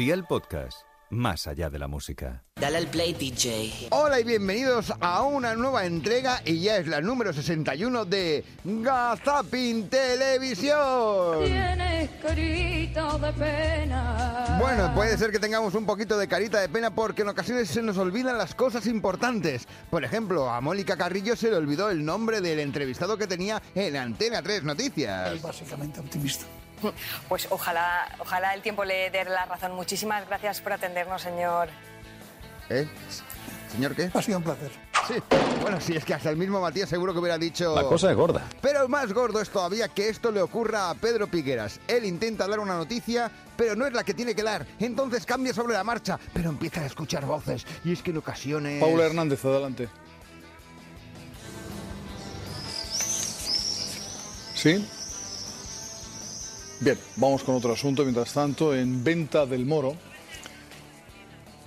Día el podcast, más allá de la música. Dale al play, DJ. Hola y bienvenidos a una nueva entrega y ya es la número 61 de Gazapin Televisión. Tienes carita de pena. Bueno, puede ser que tengamos un poquito de carita de pena porque en ocasiones se nos olvidan las cosas importantes. Por ejemplo, a Mónica Carrillo se le olvidó el nombre del entrevistado que tenía en Antena 3 Noticias. básicamente optimista. Pues ojalá, ojalá el tiempo le dé la razón. Muchísimas gracias por atendernos, señor. ¿Eh? ¿Señor qué? Ha sido un placer. Sí. Bueno, sí, es que hasta el mismo Matías seguro que hubiera dicho... La cosa es gorda. Pero más gordo es todavía que esto le ocurra a Pedro Piqueras. Él intenta dar una noticia, pero no es la que tiene que dar. Entonces cambia sobre la marcha, pero empieza a escuchar voces. Y es que en ocasiones... Paula Hernández, adelante. ¿Sí? Bien, vamos con otro asunto. Mientras tanto, en Venta del Moro.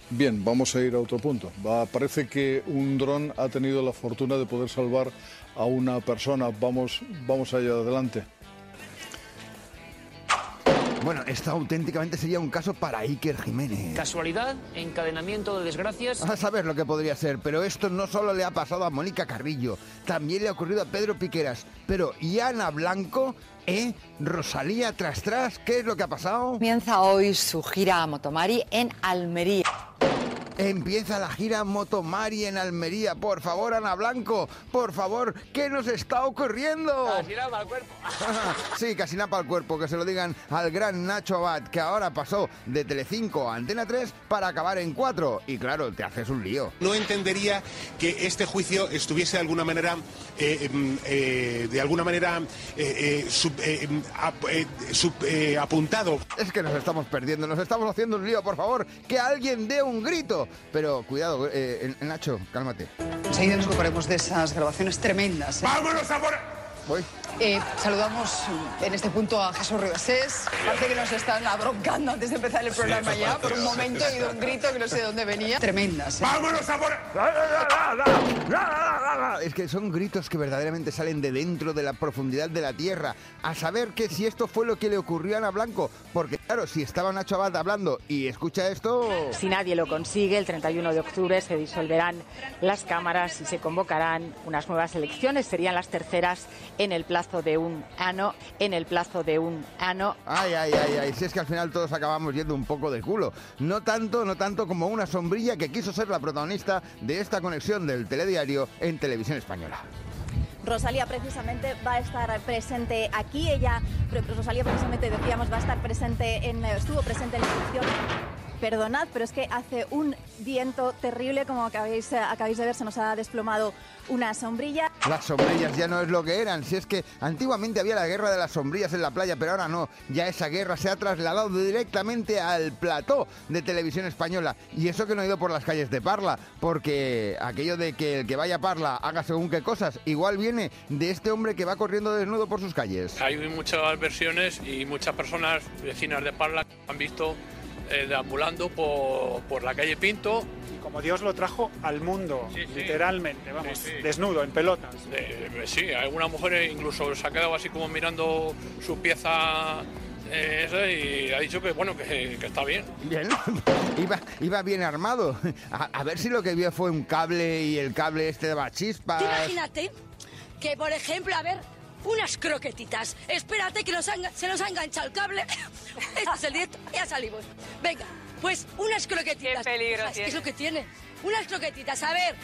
Bien, vamos a ir a otro punto. Va, parece que un dron ha tenido la fortuna de poder salvar a una persona. Vamos, vamos allá adelante. Bueno, esto auténticamente sería un caso para Iker Jiménez. Casualidad, encadenamiento de desgracias. A saber lo que podría ser, pero esto no solo le ha pasado a Mónica Carrillo, también le ha ocurrido a Pedro Piqueras. Pero, ¿y Ana Blanco? ¿Eh? ¿Rosalía tras tras? ¿Qué es lo que ha pasado? Comienza hoy su gira a Motomari en Almería. Empieza la gira Motomari en Almería. Por favor, Ana Blanco, por favor, ¿qué nos está ocurriendo? al cuerpo. sí, casi nada para el cuerpo, que se lo digan al gran Nacho Abad, que ahora pasó de Telecinco a Antena 3 para acabar en 4. Y claro, te haces un lío. No entendería que este juicio estuviese de alguna manera, eh, em, eh, de alguna manera eh, eh, sub- eh, em, ap- eh, sub- eh, apuntado. Es que nos estamos perdiendo, nos estamos haciendo un lío, por favor, que alguien dé un grito. Pero cuidado, eh, Nacho, cálmate. Enseguida nos ocuparemos de esas grabaciones tremendas. ¿eh? ¡Vámonos ahora! Voy. Eh, saludamos en este punto a Jesús Ribasés. Parece que nos están abroncando antes de empezar el programa ya. Por un momento he oído un grito que no sé de dónde venía. Tremendas. ¿eh? ¡Vámonos ahora! Es que son gritos que verdaderamente salen de dentro de la profundidad de la tierra. A saber que si esto fue lo que le ocurrió a Ana Blanco. Porque claro, si estaba Nacho Abad hablando y escucha esto... Si nadie lo consigue, el 31 de octubre se disolverán las cámaras y se convocarán unas nuevas elecciones. Serían las terceras en el plazo de un año. En el plazo de un año. Ay, ay, ay, ay, si es que al final todos acabamos yendo un poco de culo. No tanto, no tanto como una sombrilla que quiso ser la protagonista de esta conexión del telediario en televisión española. Rosalía precisamente va a estar presente aquí. Ella, Rosalía precisamente decíamos, va a estar presente en, estuvo presente en la elección. Perdonad, pero es que hace un viento terrible, como acabáis, acabáis de ver, se nos ha desplomado una sombrilla. Las sombrillas ya no es lo que eran. Si es que antiguamente había la guerra de las sombrillas en la playa, pero ahora no. Ya esa guerra se ha trasladado directamente al plató de televisión española. Y eso que no he ido por las calles de Parla, porque aquello de que el que vaya a Parla haga según qué cosas, igual viene de este hombre que va corriendo desnudo por sus calles. Hay muchas versiones y muchas personas, vecinas de Parla, han visto eh, deambulando por, por la calle Pinto. Como Dios lo trajo al mundo, Sí, sí. literalmente, vamos, Sí, sí. desnudo, en pelotas. Eh, sí, alguna mujer incluso se ha quedado así como mirando su pieza eh, esa y ha dicho que bueno que, que está bien. Bien, iba, iba bien armado. A, a ver si lo que vio fue un cable y el cable este daba chispas. Tú imagínate que, por ejemplo, a ver, unas croquetitas. Espérate que nos se nos ha enganchado el cable. Este es el directo, ya salimos. Venga, pues unas croquetitas. Qué peligro Es lo que tiene. Unas croquetitas, a ver.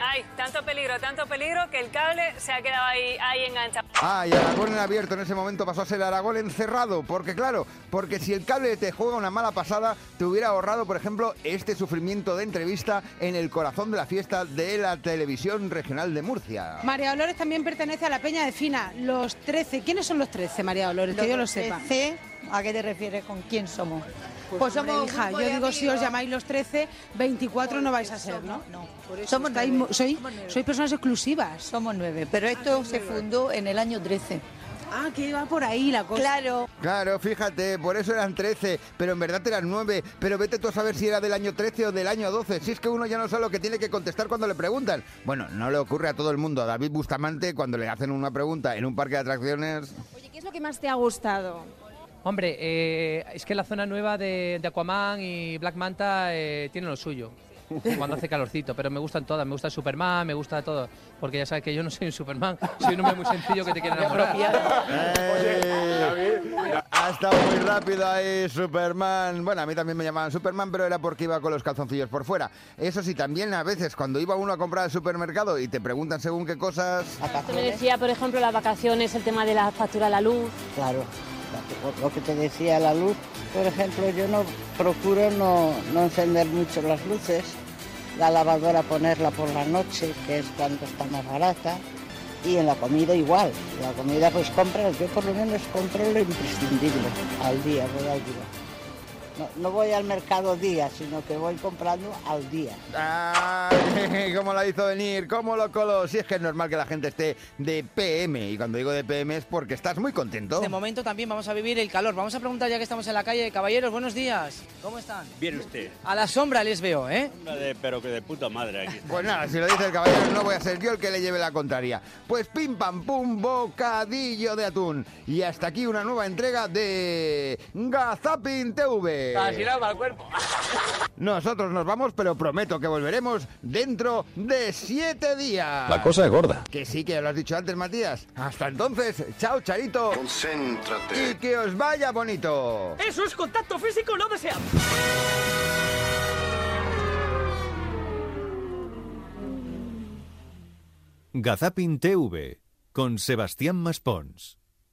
Ay, tanto peligro, tanto peligro que el cable se ha quedado ahí, ahí enganchado. Ah, y Aragón en abierto en ese momento pasó a ser Aragón encerrado. Porque claro, porque si el cable te juega una mala pasada, te hubiera ahorrado, por ejemplo, este sufrimiento de entrevista en el corazón de la fiesta de la televisión regional de Murcia. María Dolores también pertenece a la Peña de Fina, los 13. ¿Quiénes son los 13, María Dolores? Que yo lo sepa. ¿A qué te refieres? ¿Con quién somos? Pues, hombre, hija, yo digo, si os llamáis los 13, 24 no vais a ser, ¿no? No, Somos Estáis mu- soy, sois personas exclusivas. somos nueve, pero esto se fundó en el año 13. Ah, que va por ahí la cosa. Claro. Claro, fíjate, por eso eran 13, pero en verdad eran 9. Pero vete tú a saber si era del año 13 o del año 12. Si es que uno ya no sabe lo que tiene que contestar cuando le preguntan. Bueno, no le ocurre a todo el mundo. A David Bustamante, cuando le hacen una pregunta en un parque de atracciones. Oye, ¿qué es lo que más te ha gustado? Hombre, eh, es que la zona nueva de, de Aquaman y Black Manta eh, tiene lo suyo. Cuando hace calorcito, pero me gustan todas. Me gusta Superman, me gusta todo. Porque ya sabes que yo no soy un Superman, soy un hombre muy sencillo que te quiere enamorar. Eh, ha estado muy rápido ahí Superman. Bueno, a mí también me llamaban Superman, pero era porque iba con los calzoncillos por fuera. Eso sí, también a veces cuando iba uno a comprar al supermercado y te preguntan según qué cosas... Me decía, por ejemplo, las vacaciones, el tema de la factura a la luz. Claro, lo que te decía la luz, por ejemplo, yo no procuro no, no encender mucho las luces, la lavadora ponerla por la noche, que es cuando está más barata, y en la comida igual. La comida pues compras, yo por lo menos compro lo imprescindible al día, voy al día. No, no voy al mercado día, sino que voy comprando al día. Ay, ¿Cómo la hizo venir? ¿Cómo lo coló? Si es que es normal que la gente esté de PM. Y cuando digo de PM es porque estás muy contento. De momento también vamos a vivir el calor. Vamos a preguntar ya que estamos en la calle. Caballeros, buenos días. ¿Cómo están? Bien usted. A la sombra les veo, ¿eh? De- pero que de puta madre aquí. Pues nada, si lo dice el caballero, no voy a ser yo el que le lleve la contraria. Pues pim pam pum, bocadillo de atún. Y hasta aquí una nueva entrega de Gazapin TV. Casi nada para el cuerpo. Nosotros nos vamos, pero prometo que volveremos dentro de siete días. La cosa es gorda. Que sí, que ya lo has dicho antes, Matías. Hasta entonces, chao, Charito. Concéntrate. Y que os vaya bonito. Eso es contacto físico no deseado. Gazapin TV con Sebastián Maspons.